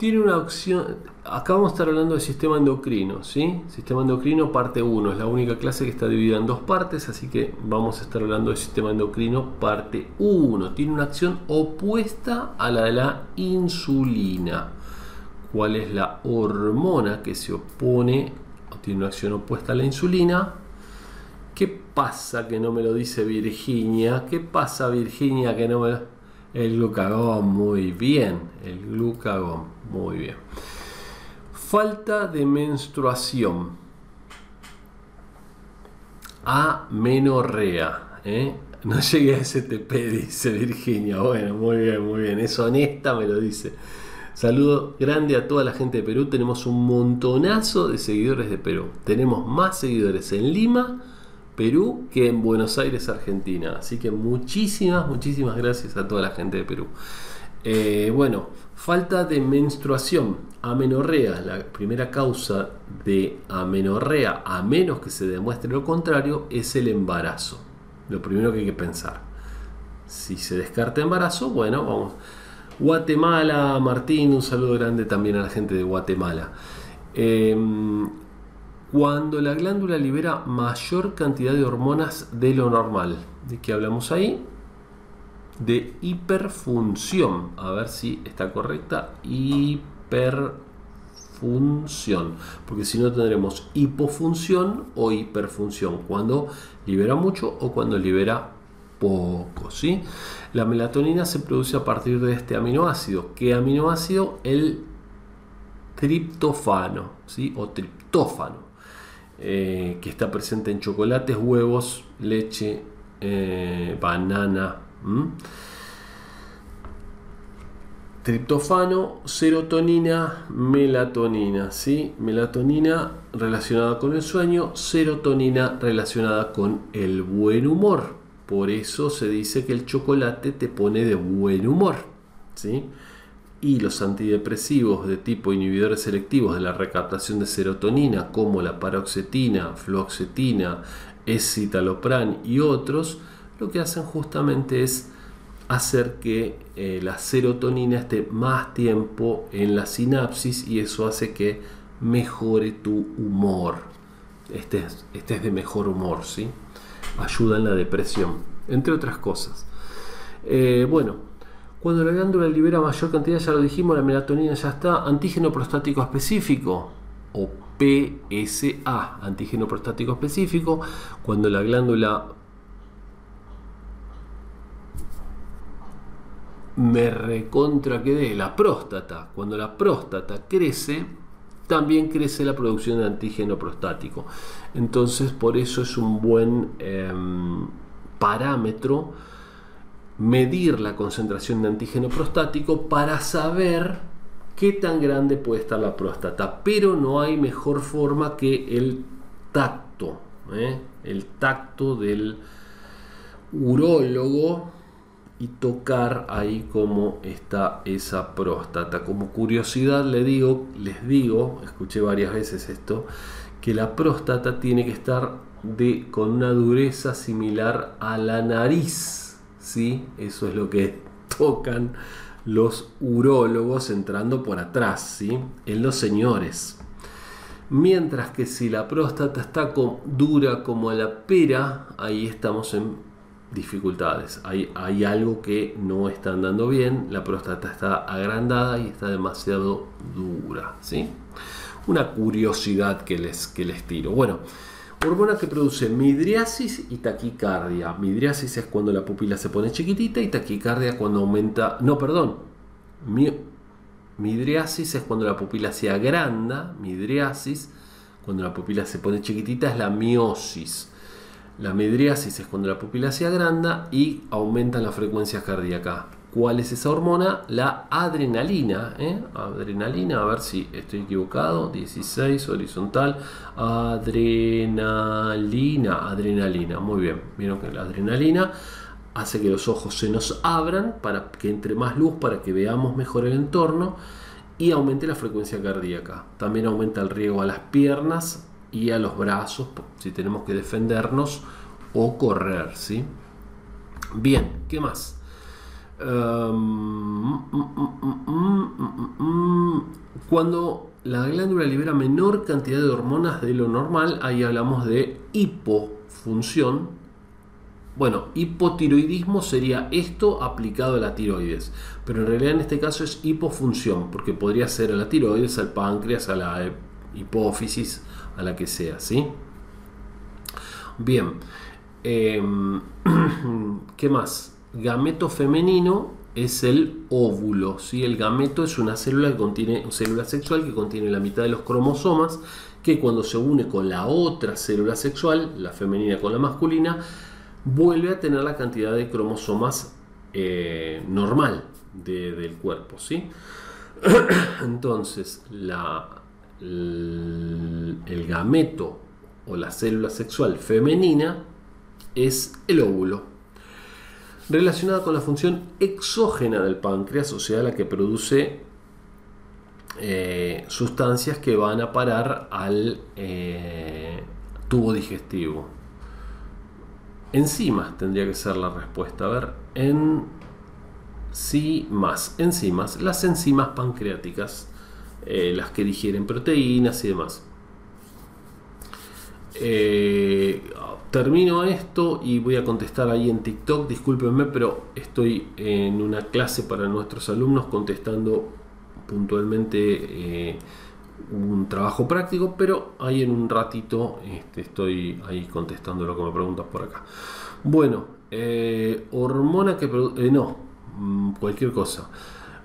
tiene una opción, acá vamos a estar hablando del sistema endocrino, ¿sí? Sistema endocrino parte 1, es la única clase que está dividida en dos partes, así que vamos a estar hablando del sistema endocrino parte 1. Tiene una acción opuesta a la de la insulina. ¿Cuál es la hormona que se opone o tiene una acción opuesta a la insulina? ¿Qué pasa que no me lo dice Virginia? ¿Qué pasa Virginia que no me lo... El glucagón, muy bien. El glucagón, muy bien. Falta de menstruación. Amenorrea. ¿eh? No llegué a STP, dice Virginia. Bueno, muy bien, muy bien. Es honesta, me lo dice. Saludo grande a toda la gente de Perú. Tenemos un montonazo de seguidores de Perú. Tenemos más seguidores en Lima Perú que en Buenos Aires, Argentina. Así que muchísimas, muchísimas gracias a toda la gente de Perú. Eh, bueno, falta de menstruación, amenorrea, la primera causa de amenorrea, a menos que se demuestre lo contrario, es el embarazo. Lo primero que hay que pensar. Si se descarta embarazo, bueno, vamos. Guatemala, Martín, un saludo grande también a la gente de Guatemala. Eh, cuando la glándula libera mayor cantidad de hormonas de lo normal. ¿De qué hablamos ahí? De hiperfunción. A ver si está correcta. Hiperfunción. Porque si no tendremos hipofunción o hiperfunción. Cuando libera mucho o cuando libera poco. ¿sí? La melatonina se produce a partir de este aminoácido. ¿Qué aminoácido? El triptofano ¿sí? o triptófano. Eh, que está presente en chocolates, huevos, leche, eh, banana. Triptofano, serotonina, melatonina, ¿sí? Melatonina relacionada con el sueño, serotonina relacionada con el buen humor. Por eso se dice que el chocolate te pone de buen humor, ¿sí? y los antidepresivos de tipo inhibidores selectivos de la recaptación de serotonina como la paroxetina, fluoxetina, escitalopran y otros, lo que hacen justamente es hacer que eh, la serotonina esté más tiempo en la sinapsis y eso hace que mejore tu humor. Estés, estés de mejor humor, ¿sí? Ayuda en la depresión, entre otras cosas. Eh, bueno, cuando la glándula libera mayor cantidad, ya lo dijimos, la melatonina ya está, antígeno prostático específico o PSA, antígeno prostático específico, cuando la glándula me recontra quedé, la próstata, cuando la próstata crece, también crece la producción de antígeno prostático. Entonces, por eso es un buen em, parámetro medir la concentración de antígeno prostático para saber qué tan grande puede estar la próstata, pero no hay mejor forma que el tacto, ¿eh? el tacto del urólogo y tocar ahí cómo está esa próstata. Como curiosidad le digo, les digo, escuché varias veces esto, que la próstata tiene que estar de, con una dureza similar a la nariz. ¿sí? Eso es lo que tocan los urólogos entrando por atrás, ¿sí? en los señores. Mientras que si la próstata está dura como la pera, ahí estamos en dificultades. Hay, hay algo que no está andando bien, la próstata está agrandada y está demasiado dura. ¿sí? Una curiosidad que les, que les tiro. Bueno, hormona que produce midriasis y taquicardia. Midriasis es cuando la pupila se pone chiquitita y taquicardia cuando aumenta... No, perdón. midriasis es cuando la pupila se agranda. Midriasis, cuando la pupila se pone chiquitita, es la miosis. La midriasis es cuando la pupila se agranda y aumenta la frecuencia cardíaca. ¿Cuál es esa hormona? La adrenalina. ¿eh? Adrenalina, a ver si estoy equivocado. 16 horizontal. Adrenalina. Adrenalina. Muy bien. Vieron que la adrenalina hace que los ojos se nos abran para que entre más luz, para que veamos mejor el entorno y aumente la frecuencia cardíaca. También aumenta el riego a las piernas y a los brazos si tenemos que defendernos o correr. ¿sí? Bien, ¿qué más? cuando la glándula libera menor cantidad de hormonas de lo normal, ahí hablamos de hipofunción. Bueno, hipotiroidismo sería esto aplicado a la tiroides, pero en realidad en este caso es hipofunción, porque podría ser a la tiroides, al páncreas, a la hipófisis, a la que sea, ¿sí? Bien, em, ¿qué más? Gameto femenino es el óvulo, ¿sí? El gameto es una célula que contiene, célula sexual que contiene la mitad de los cromosomas, que cuando se une con la otra célula sexual, la femenina con la masculina, vuelve a tener la cantidad de cromosomas eh, normal del cuerpo, ¿sí? Entonces, la, el gameto o la célula sexual femenina es el óvulo, relacionada con la función exógena del páncreas, o sea, la que produce eh, sustancias que van a parar al eh, tubo digestivo. Enzimas tendría que ser la respuesta. A ver, enzimas, enzimas, las enzimas pancreáticas eh, las que digieren proteínas y demás. Eh, termino esto y voy a contestar ahí en TikTok. Discúlpenme, pero estoy en una clase para nuestros alumnos contestando puntualmente eh, un trabajo práctico, pero ahí en un ratito este, estoy ahí contestando lo que me preguntas por acá. Bueno, hormona que produce. no, mm, cualquier cosa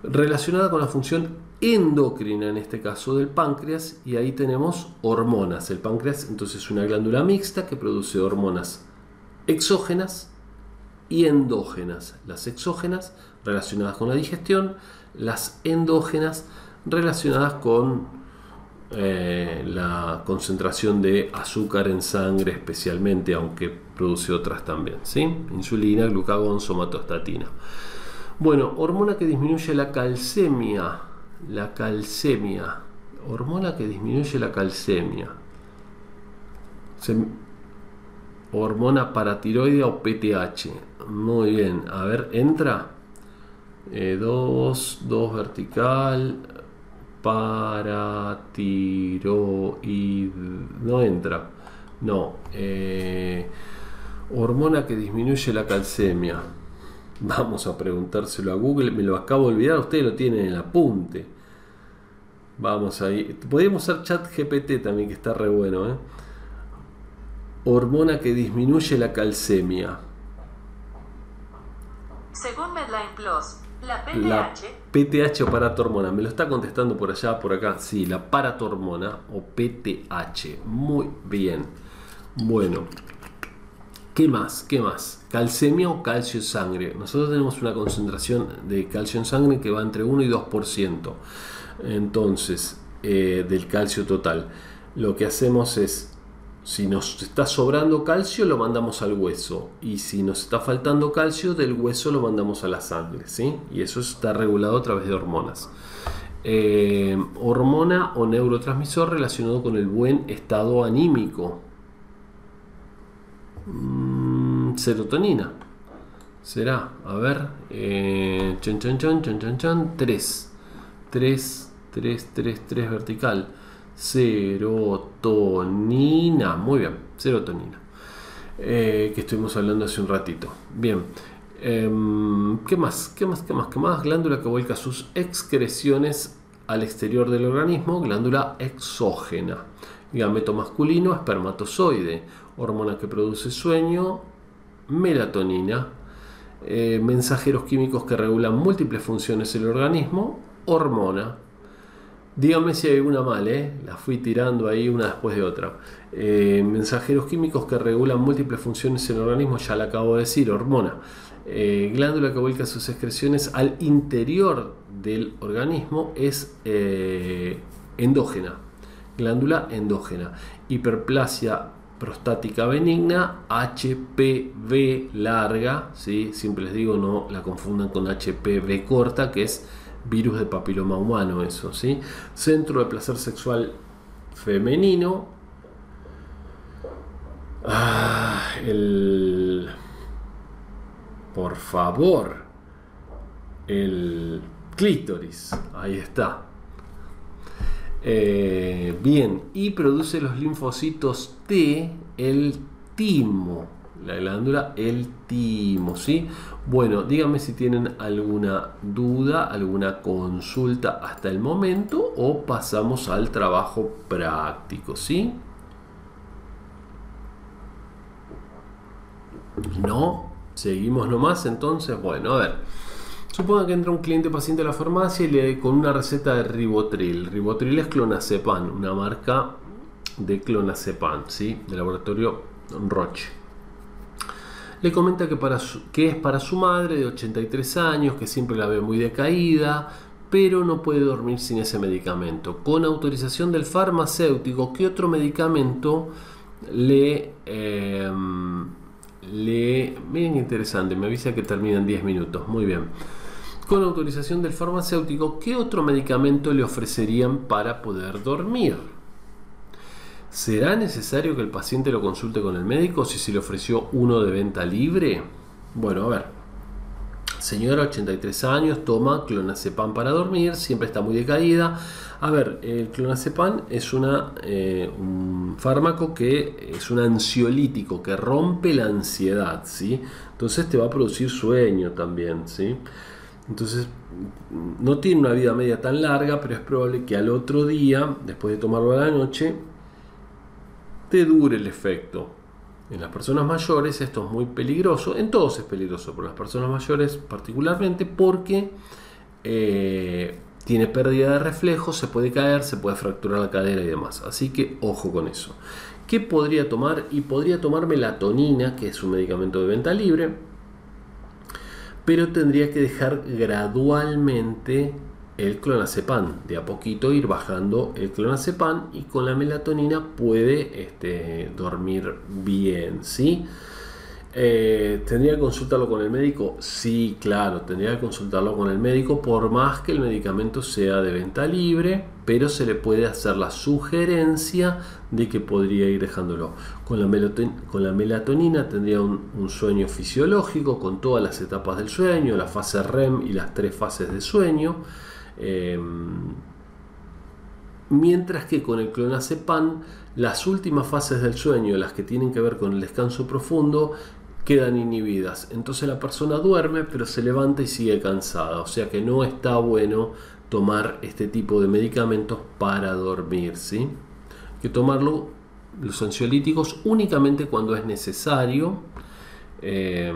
relacionada con la función endocrina, en este caso del páncreas, y ahí tenemos hormonas. El páncreas entonces es una glándula mixta que produce hormonas exógenas y endógenas. Las exógenas relacionadas con la digestión, las endógenas relacionadas con eh, la concentración de azúcar en sangre especialmente, aunque produce otras también, ¿sí? insulina, glucagón, somatostatina. Bueno, hormona que disminuye la calcemia. La calcemia. Hormona que disminuye la calcemia. hormona paratiroidea o PTH. Muy bien. A ver, entra. 2, eh, 2 vertical. Paratiroid. No entra. No. Eh, hormona que disminuye la calcemia. Vamos a preguntárselo a Google, me lo acabo de olvidar, ustedes lo tienen en el apunte. Vamos ahí. Podríamos usar chat GPT también, que está re bueno. ¿eh? Hormona que disminuye la calcemia. Según Medline Plus, la PTH. La PTH o paratormona. Me lo está contestando por allá, por acá. Sí, la paratormona o PTH. Muy bien. Bueno, ¿Qué más? ¿Qué más? Calcemia o calcio en sangre. Nosotros tenemos una concentración de calcio en sangre que va entre 1 y 2%. Entonces, eh, del calcio total. Lo que hacemos es, si nos está sobrando calcio, lo mandamos al hueso. Y si nos está faltando calcio, del hueso lo mandamos a la sangre. ¿sí? Y eso está regulado a través de hormonas. Eh, hormona o neurotransmisor relacionado con el buen estado anímico. Serotonina. Será, a ver, eh, chan, chan, chan, chan, chan, 3, 3, 3, 3, 3 vertical, serotonina, muy bien, serotonina, eh, que estuvimos hablando hace un ratito. Bien, eh, ¿qué más? ¿Qué más? ¿Qué más? ¿Qué más? Glándula que vuelca sus excreciones al exterior del organismo, glándula exógena, gameto masculino, espermatozoide, hormona que produce sueño, melatonina, eh, mensajeros químicos que regulan múltiples funciones del organismo, hormona. Dígame si hay una mal, ¿eh? la fui tirando ahí una después de otra. Eh, mensajeros químicos que regulan múltiples funciones del organismo, ya la acabo de decir, hormona. glándula que vuelca sus excreciones al interior del organismo es endógena. Glándula endógena. Hiperplasia prostática benigna, HPV larga, ¿sí? siempre les digo no la confundan con HPV corta, que es virus de papiloma humano, eso, ¿sí? Centro de placer sexual femenino. Ah, el. Por favor. El clítoris. Ahí está. Eh, bien, y produce los linfocitos T, el timo, la glándula, el timo, ¿sí? Bueno, díganme si tienen alguna duda, alguna consulta hasta el momento o pasamos al trabajo práctico, ¿sí? No, seguimos nomás entonces, bueno, a ver. Suponga que entra un cliente paciente a la farmacia y le con una receta de ribotril. Ribotril es clonazepam, una marca de clonazepam, ¿sí? De laboratorio Roche. Le comenta que, para que es para su madre de 83 años, que siempre la ve muy decaída, pero no puede dormir sin ese medicamento. Con autorización del farmacéutico, ¿qué otro medicamento le... Em, le interesante, me avisa que termina en 10 minutos. Muy bien con autorización del farmacéutico, ¿qué otro medicamento le ofrecerían para poder dormir? ¿Será necesario que el paciente lo consulte con el médico si se le ofreció uno de venta libre? Bueno, a ver. Señora, 83 años, toma clonazepam para dormir, siempre está muy decaída. A ver, el clonazepam es una, eh, un fármaco que es un ansiolítico que rompe la ansiedad, ¿sí? Entonces te va a producir sueño también, ¿sí? Entonces, no tiene una vida media tan larga, pero es probable que al otro día, después de tomarlo a la noche, te dure el efecto. En las personas mayores esto es muy peligroso, en todos es peligroso, pero en las personas mayores particularmente porque eh, tiene pérdida de reflejos, se puede caer, se puede fracturar la cadera y demás. Así que ojo con eso. ¿Qué podría tomar? Y podría tomar melatonina, que es un medicamento de venta libre, pero tendría que dejar gradualmente el clonazepam, de a poquito ir bajando el clonazepam y con la melatonina puede este, dormir bien, ¿sí? Eh, ¿Tendría que consultarlo con el médico? Sí, claro, tendría que consultarlo con el médico por más que el medicamento sea de venta libre, pero se le puede hacer la sugerencia de que podría ir dejándolo. Con la, melatonina, tendría un, sueño fisiológico con todas las etapas del sueño, la fase REM y las tres fases de sueño. Em, mientras que con el clonazepam las últimas fases del sueño, las que tienen que ver con el descanso profundo, quedan inhibidas. Entonces la persona duerme pero se levanta y sigue cansada. O sea que no está bueno tomar este tipo de medicamentos para dormir. ¿sí? Hay que tomarlo, los ansiolíticos, únicamente cuando es necesario eh,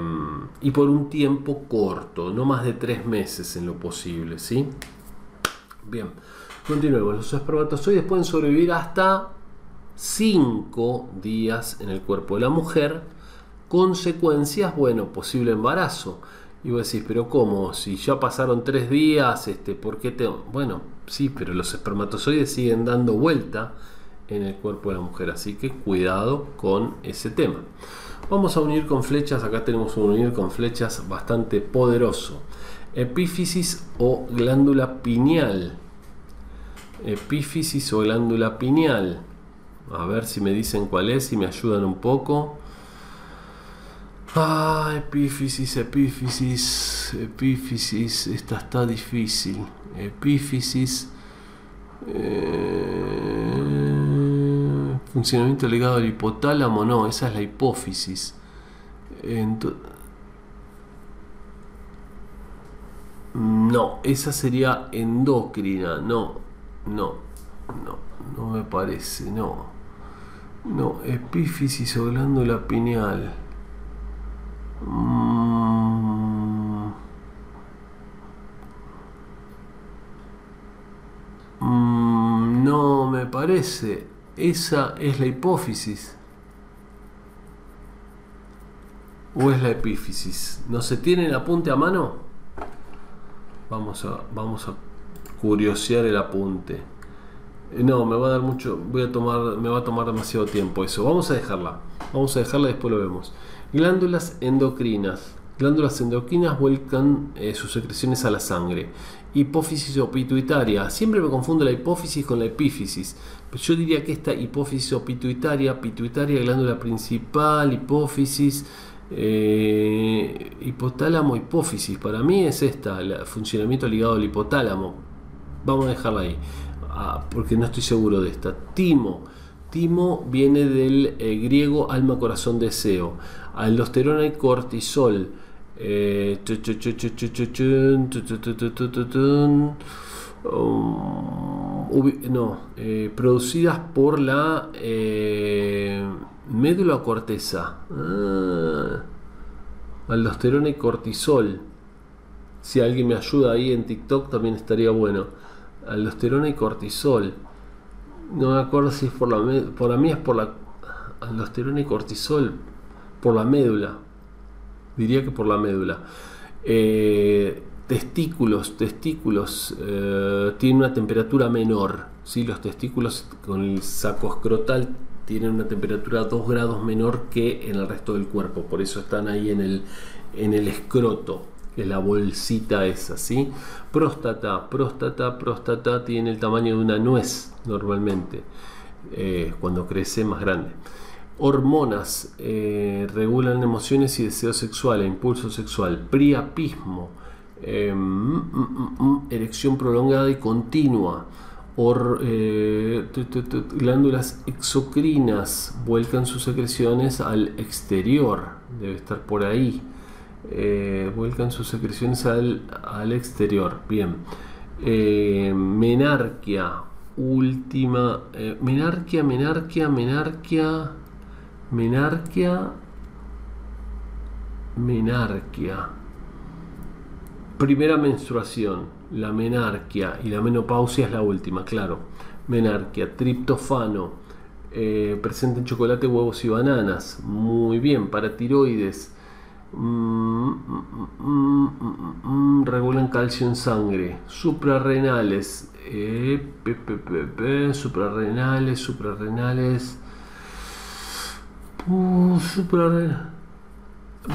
y por un tiempo corto, no más de tres meses en lo posible. ¿sí? Bien, continuemos. Los espermatozoides pueden sobrevivir hasta 5 días en el cuerpo de la mujer Consecuencias, bueno, posible embarazo. Y vos decís, pero ¿cómo? Si ya pasaron tres días, este, ¿por qué te.? Bueno, sí, pero los espermatozoides siguen dando vuelta en el cuerpo de la mujer, así que cuidado con ese tema. Vamos a unir con flechas, acá tenemos un unir con flechas bastante poderoso. Epífisis o glándula pineal. Epífisis o glándula pineal. A ver si me dicen cuál es y me ayudan un poco. Ah, epífisis, epífisis, epífisis. Esta está difícil. Epífisis. Eh, funcionamiento ligado al hipotálamo, no, esa es la hipófisis. no, esa sería endocrina, no, no, no, no me parece, no. No, epífisis o glándula pineal. Mm. Mm, no me parece. Esa es la hipófisis. ¿O es la epífisis? ¿No se tiene el apunte a mano? Vamos a, vamos a curiosear el apunte. Eh, no, me va a dar mucho, voy a tomar, me va a tomar demasiado tiempo eso. Vamos a dejarla. Vamos a dejarla y después lo vemos. Glándulas endocrinas. Glándulas endocrinas vuelcan eh, sus secreciones a la sangre. Hipófisis o pituitaria. Siempre me confundo la hipófisis con la epífisis. Pero yo diría que esta hipófisis o pituitaria, pituitaria, glándula principal, hipófisis, eh, hipotálamo, hipófisis. Para mí es esta, el funcionamiento ligado al hipotálamo. Vamos a dejarla ahí, ah, porque no estoy seguro de esta. Timo. Timo viene del eh, griego alma, corazón, deseo aldosterona y cortisol. no, producidas por la médula corteza. aldosterona y cortisol. Si alguien me ayuda ahí en TikTok también estaría bueno. Aldosterona y cortisol. No me acuerdo si es por la por mí es por la aldosterona y cortisol por la médula. Diría que por la médula. Eh, testículos, testículos eh, tienen una temperatura menor. ¿sí? Los testículos con el saco escrotal tienen una temperatura 2 grados menor que en el resto del cuerpo. Por eso están ahí en el, en el escroto, que la bolsita esa. ¿sí? Próstata, próstata, próstata tiene el tamaño de una nuez normalmente. Eh, cuando crece más grande. Hormonas eh, regulan emociones y deseo sexual, e impulso sexual. Priapismo, eh, mm, mm, mm, erección prolongada y continua. Eh, glándulas exocrinas vuelcan sus secreciones al exterior, debe estar por ahí. vuelcan sus secreciones al, al exterior. Bien. menarquia, última. menarquia, menarquia, menarquia. Menarquia. Menarquia. Primera menstruación, la menarquia y la menopausia es la última, claro. Menarquia, triptofano, eh, presente en chocolate, huevos y bananas. Muy bien, para tiroides. Mm, mm, mm, regulan calcio en sangre. Suprarrenales. Eh, suprarrenales, suprarrenales. Uh,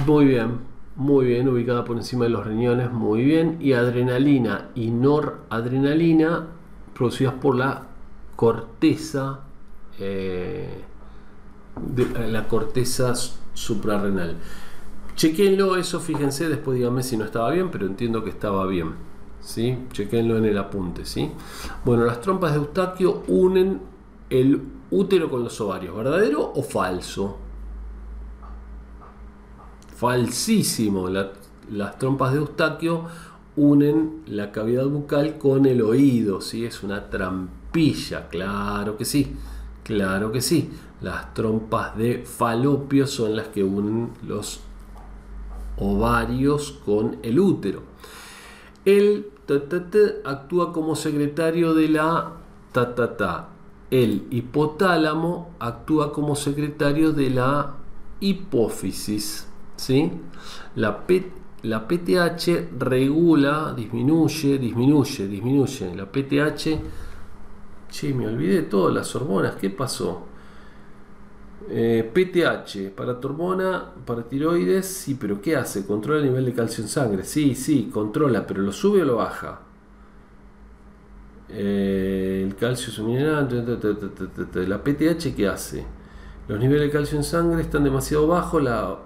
muy bien, muy bien, ubicada por encima de los riñones, muy bien. Y adrenalina y noradrenalina producidas por la corteza, eh, de, eh, la corteza suprarrenal. Chequenlo eso, fíjense, después díganme si no estaba bien, pero entiendo que estaba bien. ¿sí? Chequenlo en el apunte. ¿sí? Bueno, las trompas de Eustaquio unen el útero con los ovarios, ¿verdadero o falso? Falsísimo. las trompas de Eustaquio unen la cavidad bucal con el oído, ¿sí? Es una trampilla, claro que sí, claro que sí. Las trompas de falopio son las que unen los ovarios con el útero. El actúa como secretario de la ta, ta, ta, el hipotálamo actúa como secretario de la hipófisis. ¿sí? La PTH regula, disminuye, disminuye, disminuye. La PTH, che, me olvidé todas las hormonas, ¿qué pasó? Eh, PTH, para tu hormona, para tiroides, sí, pero ¿qué hace? ¿Controla el nivel de calcio en sangre? Sí, sí, controla, pero ¿lo sube o lo baja? Eh, el calcio es un mineral, la PTH, ¿qué hace? Los niveles de calcio en sangre están demasiado bajos, la,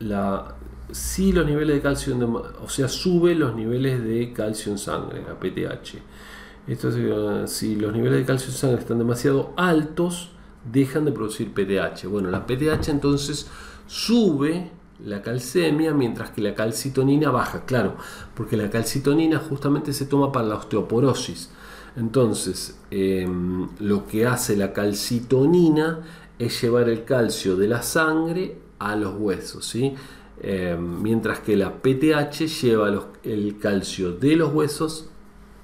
la, si los niveles de calcio, o sea, sube los niveles de calcio en sangre, la PTH. Esto es, si los niveles de calcio en sangre están demasiado altos, dejan de producir PTH. Bueno, la PTH entonces sube la calcemia mientras que la calcitonina baja, claro, porque la calcitonina justamente se toma para la osteoporosis. Entonces, em, lo que hace la calcitonina es llevar el calcio de la sangre a los huesos, ¿sí? Em, mientras que la PTH lleva el calcio de los huesos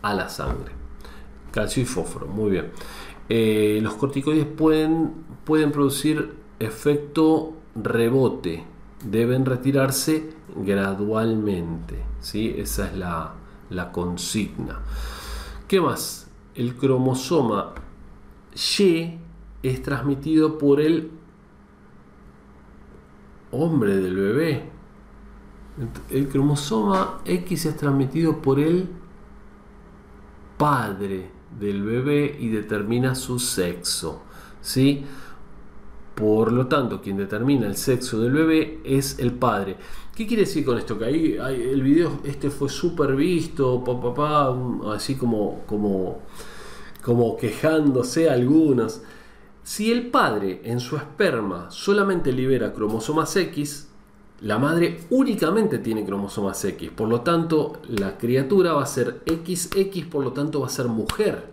a la sangre. Calcio y fósforo, muy bien. Eh, los corticoides pueden, pueden producir efecto rebote, deben retirarse gradualmente. ¿sí? Esa es la, la consigna. ¿Qué más? El cromosoma Y es transmitido por el hombre del bebé. El cromosoma X es transmitido por el padre del bebé y determina su sexo. ¿sí? Por lo tanto, quien determina el sexo del bebé es el padre. ¿Qué quiere decir con esto? Que ahí, el video este fue súper visto, papá, así como, como, como quejándose algunos. Si el padre en su esperma solamente libera cromosomas X, la madre únicamente tiene cromosomas X, por lo tanto la criatura va a ser XX, por lo tanto va a ser mujer.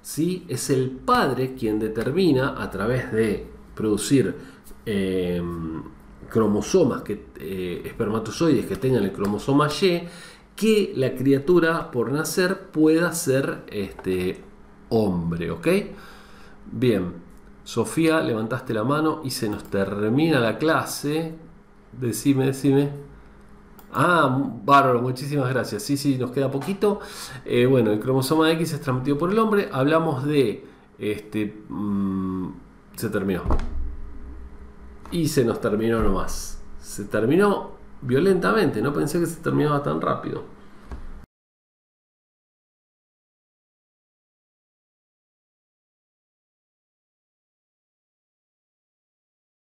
¿sí? Es el padre quien determina a través de producir em, cromosomas, que, eh, espermatozoides que tengan el cromosoma Y, que la criatura por nacer pueda ser este, hombre. ¿ok? Bien, Sofía, levantaste la mano y se nos termina la clase Decime, decime. Ah, bárbaro, muchísimas gracias. Sí, sí, nos queda poquito. Eh, bueno, el cromosoma X es transmitido por el hombre. Hablamos de. Este. Mm, se terminó. Y se nos terminó nomás. Se terminó violentamente. No pensé que se terminaba tan rápido.